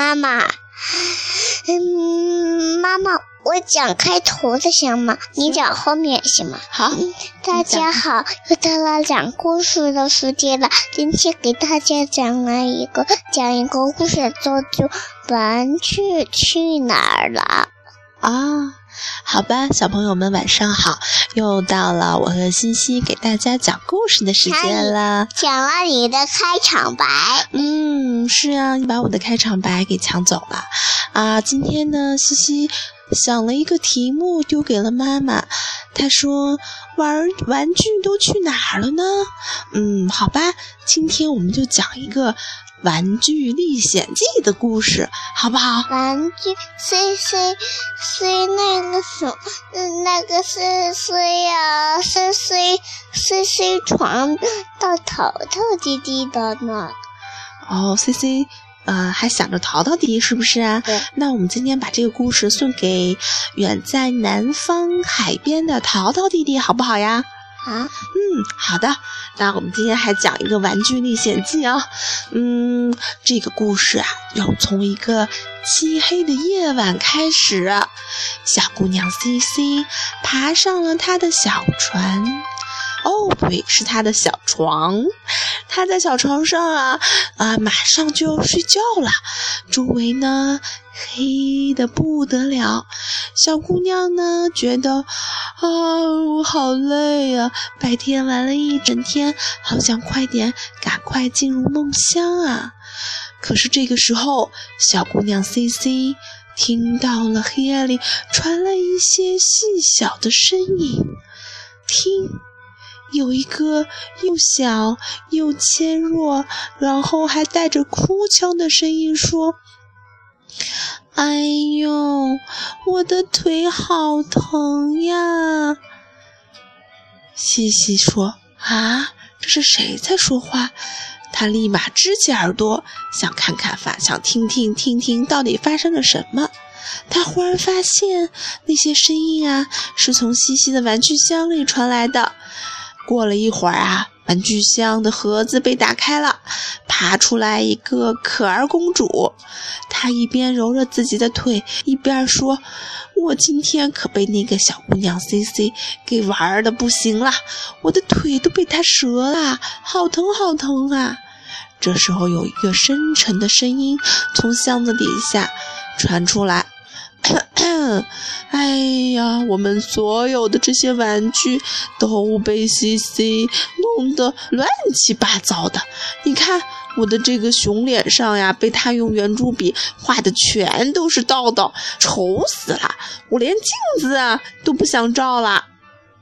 妈妈，嗯，妈妈，我讲开头的行吗？你讲后面行吗？好，大家好，又到了讲故事的时间了。今天给大家讲了一个讲一个故事，叫做《玩具去哪儿了》啊。好吧，小朋友们晚上好，又到了我和欣欣给大家讲故事的时间了。讲了你的开场白，嗯，是啊，你把我的开场白给抢走了啊。今天呢，西西想了一个题目丢给了妈妈，她说玩玩具都去哪儿了呢？嗯，好吧，今天我们就讲一个。《玩具历险记》的故事，好不好？玩具 C C C 那个什，那个 C C 呀，C C C C 床到淘淘弟弟的呢。哦，C C，呃，还想着淘淘弟弟是不是啊？那我们今天把这个故事送给远在南方海边的淘淘弟弟，好不好呀？啊，嗯，好的。那我们今天还讲一个《玩具历险记》啊，嗯，这个故事啊，要从一个漆黑的夜晚开始。小姑娘 C C 爬上了她的小船，哦，不对，是她的小床。她在小床上啊，啊，马上就要睡觉了。周围呢？黑的不得了，小姑娘呢觉得啊，我好累呀！白天玩了一整天，好想快点赶快进入梦乡啊！可是这个时候，小姑娘 C C 听到了黑暗里传来一些细小的声音，听，有一个又小又纤弱，然后还带着哭腔的声音说。哎呦，我的腿好疼呀！西西说：“啊，这是谁在说话？”他立马支起耳朵，想看看发，想听听听听到底发生了什么。他忽然发现，那些声音啊，是从西西的玩具箱里传来的。过了一会儿啊。玩具箱的盒子被打开了，爬出来一个可儿公主。他一边揉着自己的腿，一边说：“我今天可被那个小姑娘 C C 给玩的不行了，我的腿都被她折了，好疼好疼啊！”这时候，有一个深沉的声音从箱子底下传出来。咳 咳哎呀，我们所有的这些玩具都被 C C 弄得乱七八糟的。你看我的这个熊脸上呀，被他用圆珠笔画的全都是道道，丑死了！我连镜子啊都不想照了。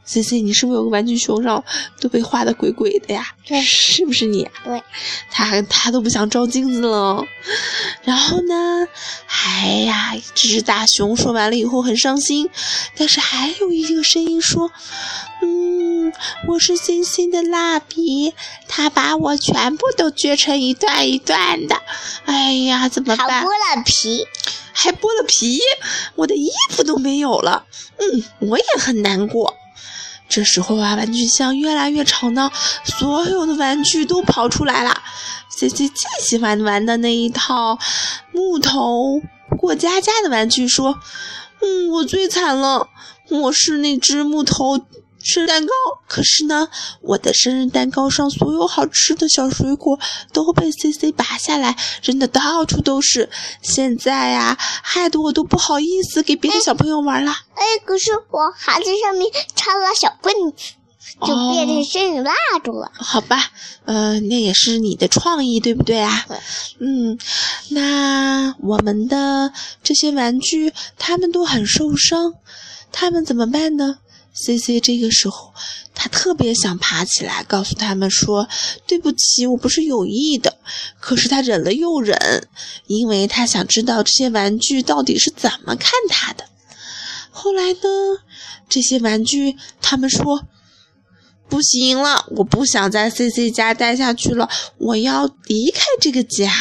C C，你是不是有个玩具熊上都被画的鬼鬼的呀？对，是不是你？对，他他都不想照镜子了。然后呢？哎呀，这只大熊说完了以后很伤心，但是还有一个声音说：“嗯，我是星星的蜡笔，他把我全部都撅成一段一段的。哎呀，怎么办？还剥了皮，还剥了皮，我的衣服都没有了。嗯，我也很难过。”这时候啊，玩具箱越来越吵闹，所有的玩具都跑出来了。C C 最喜欢玩的那一套木头过家家的玩具说：“嗯，我最惨了，我是那只木头。”生日蛋糕，可是呢，我的生日蛋糕上所有好吃的小水果都被 C C 拔下来，扔的到处都是。现在呀，害得我都不好意思给别的小朋友玩了。哎，可是我还在上面插了小棍子，就变成生日蜡烛了。好吧，呃，那也是你的创意，对不对啊？嗯，那我们的这些玩具，他们都很受伤，他们怎么办呢？C C 这个时候，他特别想爬起来，告诉他们说：“对不起，我不是有意的。”可是他忍了又忍，因为他想知道这些玩具到底是怎么看他的。后来呢，这些玩具他们说：“不行了，我不想在 C C 家待下去了，我要离开这个家。”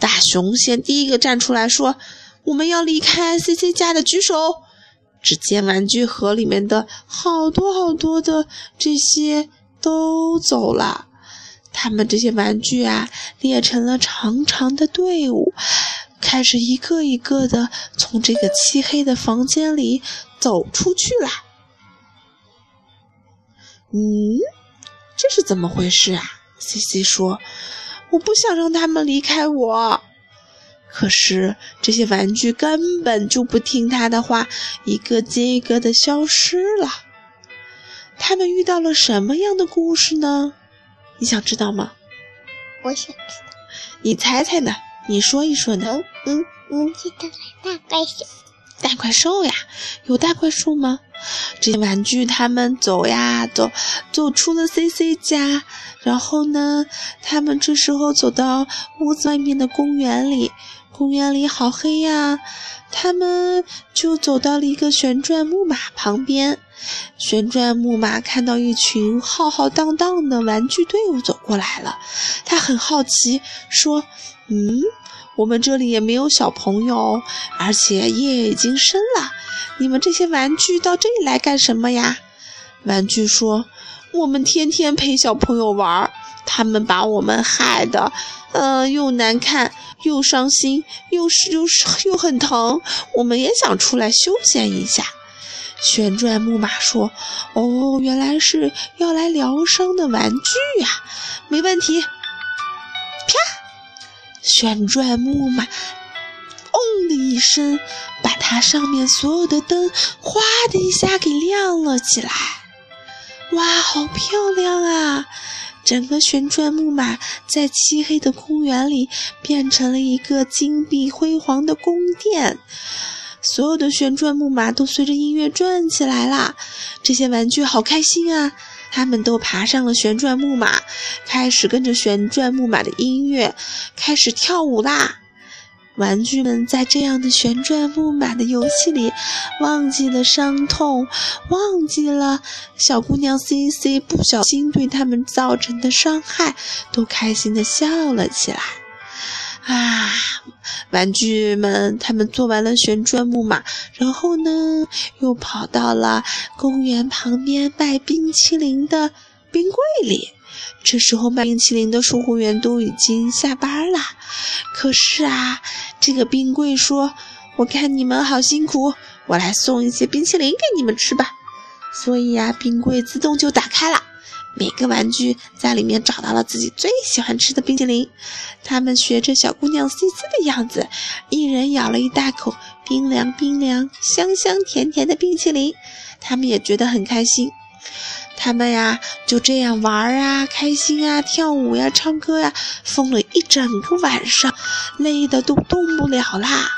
大熊先第一个站出来说：“我们要离开 C C 家的，举手。”只见玩具盒里面的好多好多的这些都走了，他们这些玩具啊列成了长长的队伍，开始一个一个的从这个漆黑的房间里走出去了。嗯，这是怎么回事啊西西说：“我不想让他们离开我。”可是这些玩具根本就不听他的话，一个接一个的消失了。他们遇到了什么样的故事呢？你想知道吗？我想知道。你猜猜呢？你说一说呢？嗯嗯，记得大怪兽。大怪兽呀，有大怪兽吗？这些玩具他们走呀走，走出了 C C 家，然后呢，他们这时候走到屋子外面的公园里，公园里好黑呀，他们就走到了一个旋转木马旁边。旋转木马看到一群浩浩荡荡的玩具队伍走过来了，他很好奇，说：“嗯，我们这里也没有小朋友，而且夜已经深了，你们这些玩具到这里来干什么呀？”玩具说：“我们天天陪小朋友玩，他们把我们害得，呃，又难看，又伤心，又是又是又很疼，我们也想出来休闲一下。”旋转木马说：“哦，原来是要来疗伤的玩具呀，没问题。”啪！旋转木马“嗡”的一声，把它上面所有的灯“哗”的一下给亮了起来。哇，好漂亮啊！整个旋转木马在漆黑的公园里变成了一个金碧辉煌的宫殿。所有的旋转木马都随着音乐转起来啦！这些玩具好开心啊！他们都爬上了旋转木马，开始跟着旋转木马的音乐开始跳舞啦！玩具们在这样的旋转木马的游戏里，忘记了伤痛，忘记了小姑娘 C C 不小心对他们造成的伤害，都开心的笑了起来。啊！玩具们，他们做完了旋转木马，然后呢，又跑到了公园旁边卖冰淇淋的冰柜里。这时候，卖冰淇淋的售货员都已经下班了。可是啊，这个冰柜说：“我看你们好辛苦，我来送一些冰淇淋给你们吃吧。”所以呀，冰柜自动就打开了。每个玩具在里面找到了自己最喜欢吃的冰淇淋，他们学着小姑娘 C C 的样子，一人咬了一大口冰凉冰凉、香香甜甜的冰淇淋，他们也觉得很开心。他们呀就这样玩啊，开心啊，跳舞呀，唱歌呀，疯了一整个晚上，累得都动不了啦。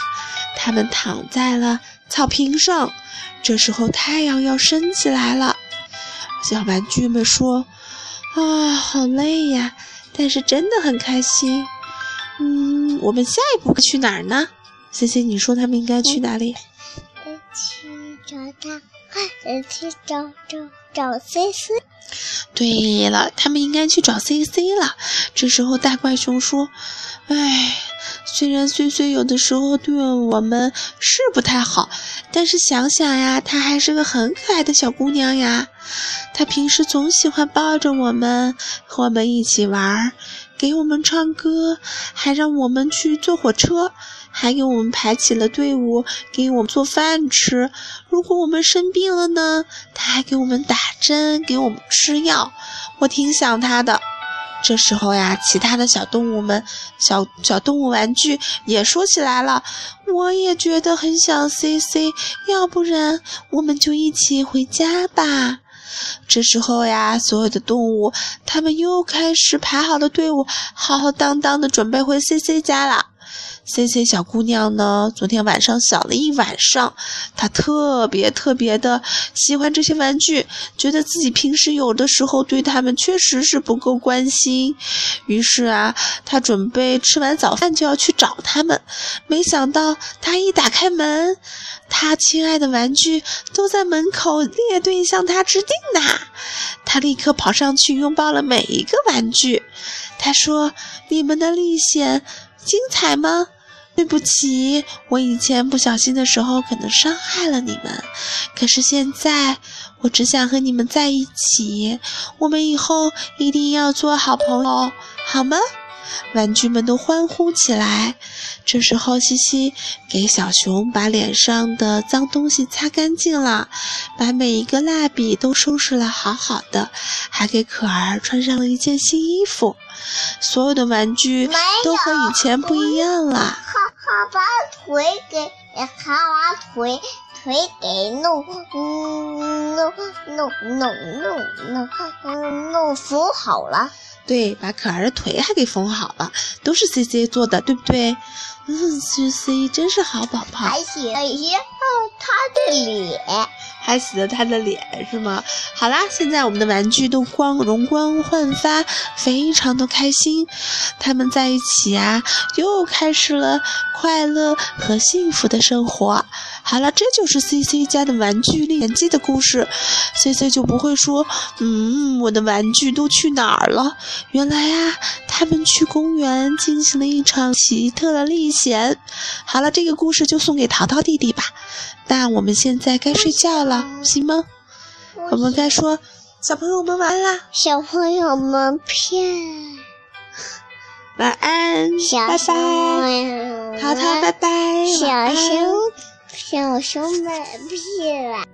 他们躺在了草坪上，这时候太阳要升起来了。小玩具们说：“啊，好累呀，但是真的很开心。嗯，我们下一步去哪儿呢星星你说他们应该去哪里？他，去找找找 C C。对了，他们应该去找 C C 了。这时候大怪熊说：‘哎。’”虽然 C C 有的时候对我们是不太好，但是想想呀，她还是个很可爱的小姑娘呀。她平时总喜欢抱着我们，和我们一起玩，给我们唱歌，还让我们去坐火车，还给我们排起了队伍，给我们做饭吃。如果我们生病了呢，他还给我们打针，给我们吃药。我挺想他的。这时候呀，其他的小动物们、小小动物玩具也说起来了。我也觉得很想 C C，要不然我们就一起回家吧。这时候呀，所有的动物他们又开始排好了队伍，浩浩荡荡的准备回 C C 家了。C C 小姑娘呢？昨天晚上想了一晚上，她特别特别的喜欢这些玩具，觉得自己平时有的时候对他们确实是不够关心。于是啊，她准备吃完早饭就要去找他们。没想到她一打开门，她亲爱的玩具都在门口列队向她致敬呢。她立刻跑上去拥抱了每一个玩具。她说：“你们的历险精彩吗？”对不起，我以前不小心的时候可能伤害了你们，可是现在我只想和你们在一起，我们以后一定要做好朋友，好吗？玩具们都欢呼起来。这时候，西西给小熊把脸上的脏东西擦干净了，把每一个蜡笔都收拾了好好的，还给可儿穿上了一件新衣服。所有的玩具都和以前不一样了。他把腿给，他把腿腿给弄，弄，弄弄弄弄弄弄扶好了。对，把可儿的腿还给缝好了，都是 C C 做的，对不对？嗯，C C 真是好宝宝。还洗了一些他的脸，还洗了他的脸是吗？好啦，现在我们的玩具都光容光焕发，非常的开心。他们在一起啊，又开始了快乐和幸福的生活。好了，这就是 C C 家的玩具历险记的故事。C C 就不会说，嗯，我的玩具都去哪儿了？原来呀，他们去公园进行了一场奇特的历险。好了，这个故事就送给淘淘弟弟吧。那我们现在该睡觉了，行吗？我们该说，小朋友们晚安啦，小朋友们骗，晚安，拜小拜，熊，淘淘拜拜，晚小小熊没屁了。